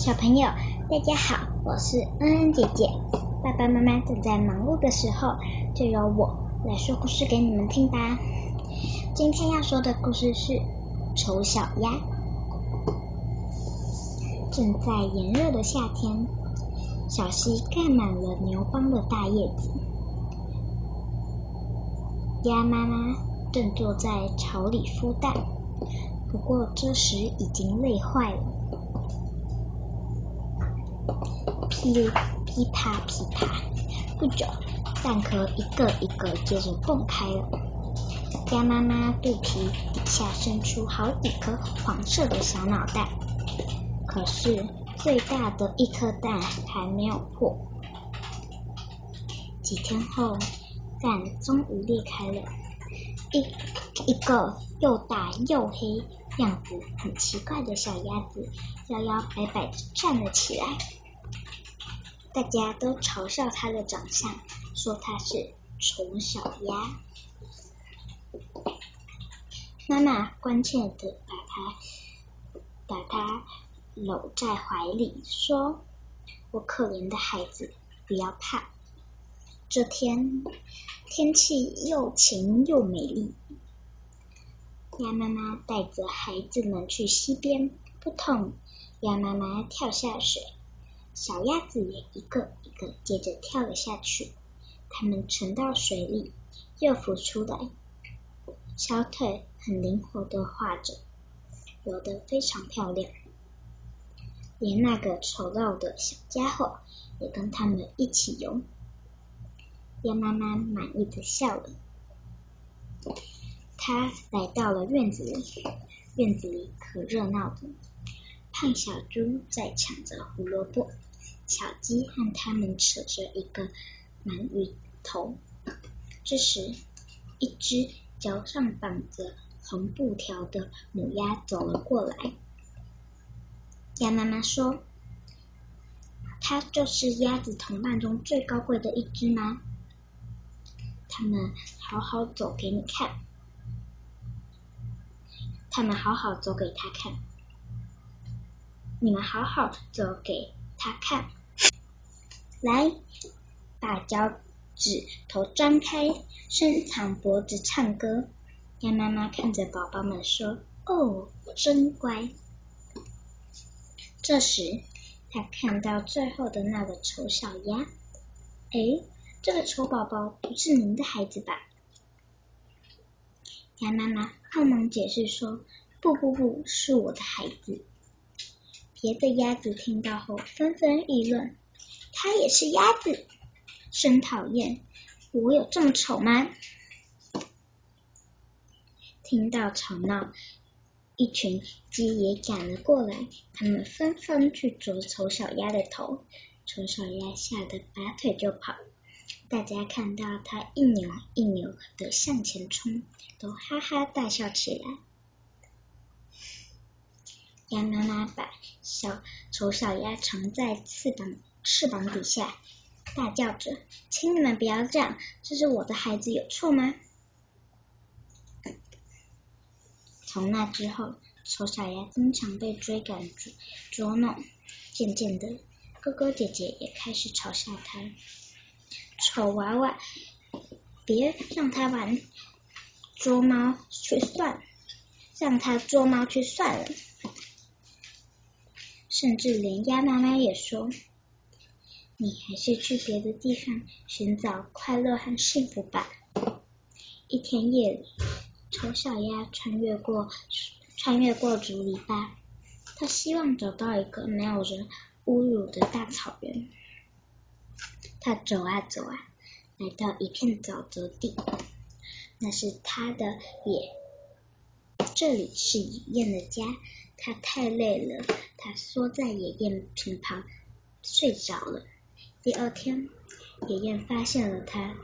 小朋友，大家好，我是恩恩姐姐。爸爸妈妈正在忙碌的时候，就由我来说故事给你们听吧。今天要说的故事是《丑小鸭》。正在炎热的夏天，小溪盖满了牛帮的大叶子。鸭妈妈正坐在巢里孵蛋，不过这时已经累坏了。噼噼啪噼啪，不久，蛋壳一个一个接着蹦开了。鸭妈妈肚皮底下伸出好几颗黄色的小脑袋，可是最大的一颗蛋还没有破。几天后，蛋终于裂开了，一一个又大又黑、样子很奇怪的小鸭子摇摇摆摆地站了起来。大家都嘲笑它的长相，说它是丑小鸭。妈妈关切的把它把它搂在怀里，说：“我可怜的孩子，不要怕。这天天气又晴又美丽。”鸭妈妈带着孩子们去溪边，扑通，鸭妈妈跳下水。小鸭子也一个一个接着跳了下去，它们沉到水里，又浮出来，小腿很灵活的画着，游得非常漂亮。连那个丑陋的小家伙也跟他们一起游。鸭妈妈满意的笑了。它来到了院子里，院子里可热闹了。胖小猪在抢着胡萝卜。小鸡和它们扯着一个鳗鱼头。这时，一只脚上绑着红布条的母鸭走了过来。鸭妈妈说：“它就是鸭子同伴中最高贵的一只吗？”它们好好走给你看。它们好好走给他看。你们好好走给他看。来，把脚趾头张开，伸长脖子唱歌。鸭妈妈看着宝宝们说：“哦，真乖。”这时，他看到最后的那个丑小鸭。哎，这个丑宝宝不是您的孩子吧？鸭妈妈慌忙解释说：“不不不，是我的孩子。”别的鸭子听到后纷纷议论。它也是鸭子，真讨厌！我有这么丑吗？听到吵闹，一群鸡也赶了过来，他们纷纷去啄丑小鸭的头，丑小鸭吓得拔腿就跑。大家看到它一扭一扭的向前冲，都哈哈大笑起来。鸭妈妈把小丑小鸭藏在翅膀。翅膀底下，大叫着：“请你们不要这样，这是我的孩子，有错吗？”从那之后，丑小鸭经常被追赶捉捉弄，渐渐的，哥哥姐姐也开始嘲笑他：“丑娃娃，别让他玩捉猫去算，让他捉猫去算了。”甚至连鸭妈妈也说。你还是去别的地方寻找快乐和幸福吧。一天夜里，丑小鸭穿越过穿越过竹篱笆，它希望找到一个没有人侮辱的大草原。它走啊走啊，来到一片沼泽地，那是它的野，这里是野雁的家。他太累了，他缩在野雁身旁睡着了。第二天，野雁发现了它，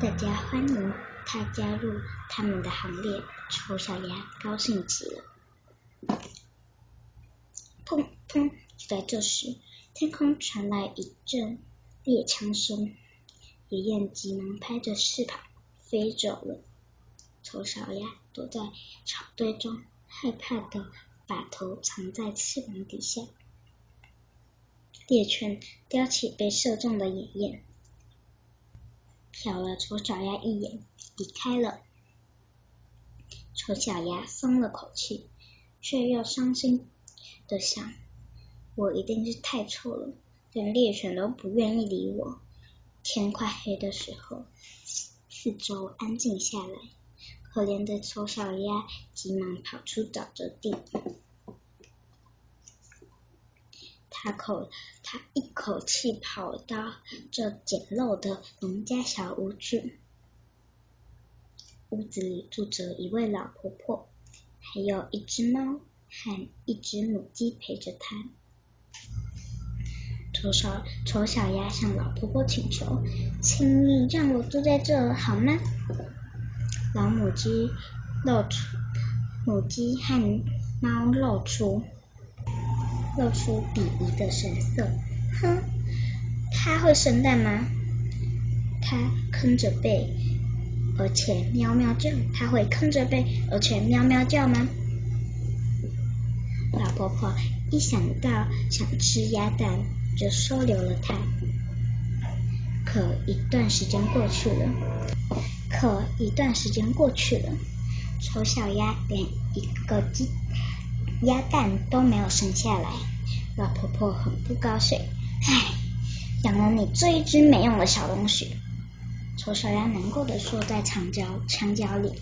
大家欢迎他加入他们的行列。丑小鸭高兴极了。砰砰！就在这时，天空传来一阵猎枪声，野雁急忙拍着翅膀飞走了。丑小鸭躲在草堆中，害怕的把头藏在翅膀底下。猎犬叼起被射中的野雁，瞟了丑小鸭一眼，离开了。丑小鸭松了口气，却又伤心的想：我一定是太臭了，连猎犬都不愿意理我。天快黑的时候，四周安静下来，可怜的丑小鸭急忙跑出沼泽地。他口，他一口气跑到这简陋的农家小屋去。屋子里住着一位老婆婆，还有一只猫和一只母鸡陪着她。丑小丑小鸭向老婆婆请求：“请你让我住在这儿好吗？”老母鸡露出，母鸡和猫露出。露出鄙夷的神色，哼，它会生蛋吗？它吭着背，而且喵喵叫。它会吭着背，而且喵喵叫吗？老婆婆一想到想吃鸭蛋，就收留了它。可一段时间过去了，可一段时间过去了，丑小鸭连一个鸡。鸭蛋都没有生下来，老婆婆很不高兴。唉，养了你这一只没用的小东西。丑小鸭难过的缩在墙角墙角里，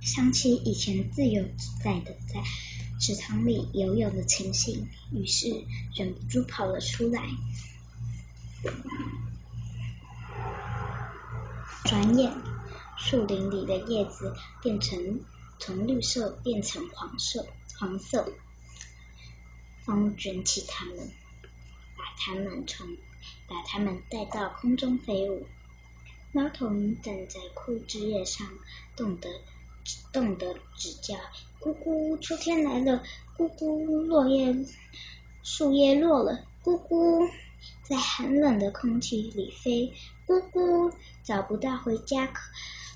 想起以前自由自在的在池塘里游泳的情形，于是忍不住跑了出来。转眼，树林里的叶子变成。从绿色变成黄色，黄色，风卷起它们，把它们从把它们带到空中飞舞。猫头鹰站在枯枝叶上，冻得冻得直叫：“咕咕，秋天来了！咕咕，落叶树叶落了！咕咕，在寒冷的空气里飞！咕咕，找不到回家可。”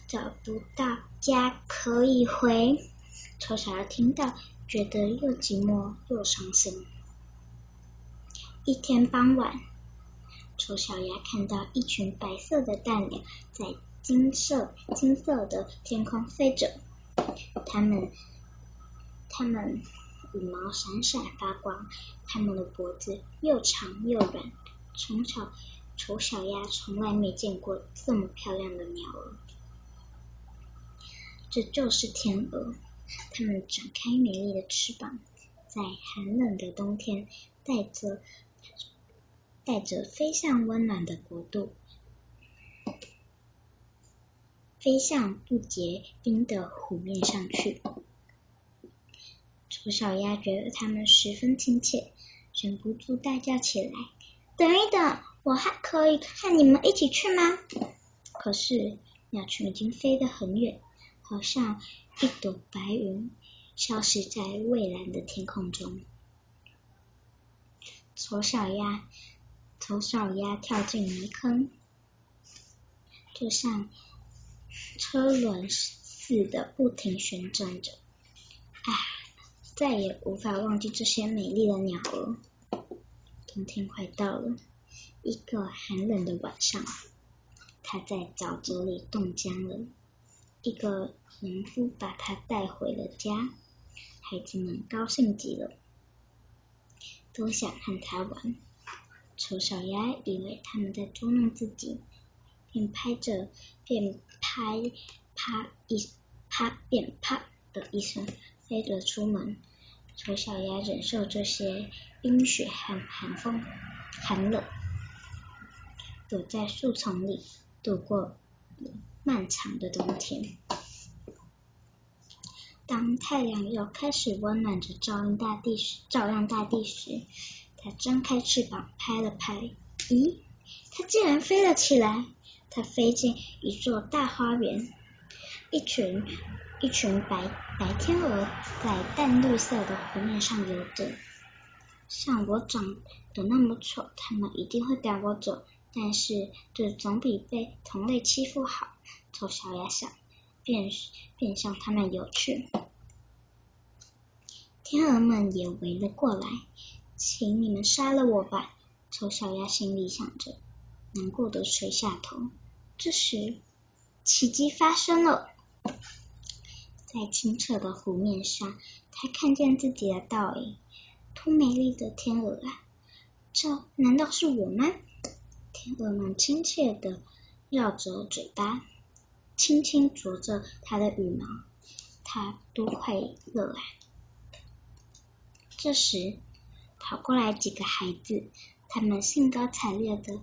找不到家可以回，丑小鸭听到，觉得又寂寞又伤心。一天傍晚，丑小鸭看到一群白色的蛋鸟在金色金色的天空飞着，它们它们羽毛闪闪发光，它们的脖子又长又软，从小丑小鸭从来没见过这么漂亮的鸟儿。这就是天鹅，它们展开美丽的翅膀，在寒冷的冬天，带着带着飞向温暖的国度，飞向不结冰的湖面上去。丑小鸭觉得它们十分亲切，忍不住大叫起来：“等一等，我还可以和你们一起去吗？”可是鸟群已经飞得很远。好像一朵白云消失在蔚蓝的天空中。丑小鸭，丑小鸭跳进泥坑，就像车轮似的不停旋转着。唉，再也无法忘记这些美丽的鸟儿。冬天快到了，一个寒冷的晚上，他在沼泽里冻僵了。一个农夫把他带回了家，孩子们高兴极了，都想和他玩。丑小鸭以为他们在捉弄自己，便拍着，便拍啪一啪便啪的一声飞了出门。丑小鸭忍受这些冰雪和寒风、寒冷，躲在树丛里度过。漫长的冬天，当太阳又开始温暖着照亮大地时，照亮大地时，它张开翅膀拍了拍，咦，它竟然飞了起来！它飞进一座大花园，一群一群白白天鹅在淡绿色的湖面上游着。像我长得那么丑，它们一定会赶我走。但是这总比被同类欺负好。丑小鸭想，便便向他们游去。天鹅们也围了过来，请你们杀了我吧！丑小鸭心里想着，难过的垂下头。这时，奇迹发生了，在清澈的湖面上，他看见自己的倒影。多美丽的天鹅啊！这难道是我吗？天鹅们亲切的绕着嘴巴，轻轻啄着它的羽毛，它多快乐啊！这时，跑过来几个孩子，他们兴高采烈的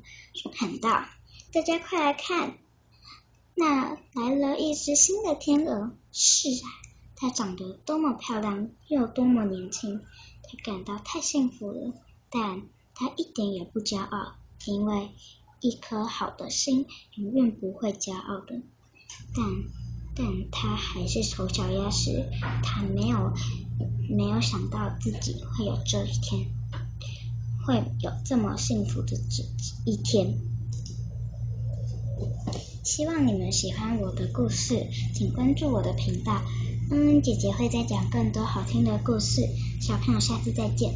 喊道：“大家快来看，那来了一只新的天鹅！是啊，它长得多么漂亮，又多么年轻！他感到太幸福了，但他一点也不骄傲，因为一颗好的心永远不会骄傲的。但但他还是丑小鸭时，他没有。”没有想到自己会有这一天，会有这么幸福的这一天。希望你们喜欢我的故事，请关注我的频道。嗯，姐姐会再讲更多好听的故事。小朋友，下次再见。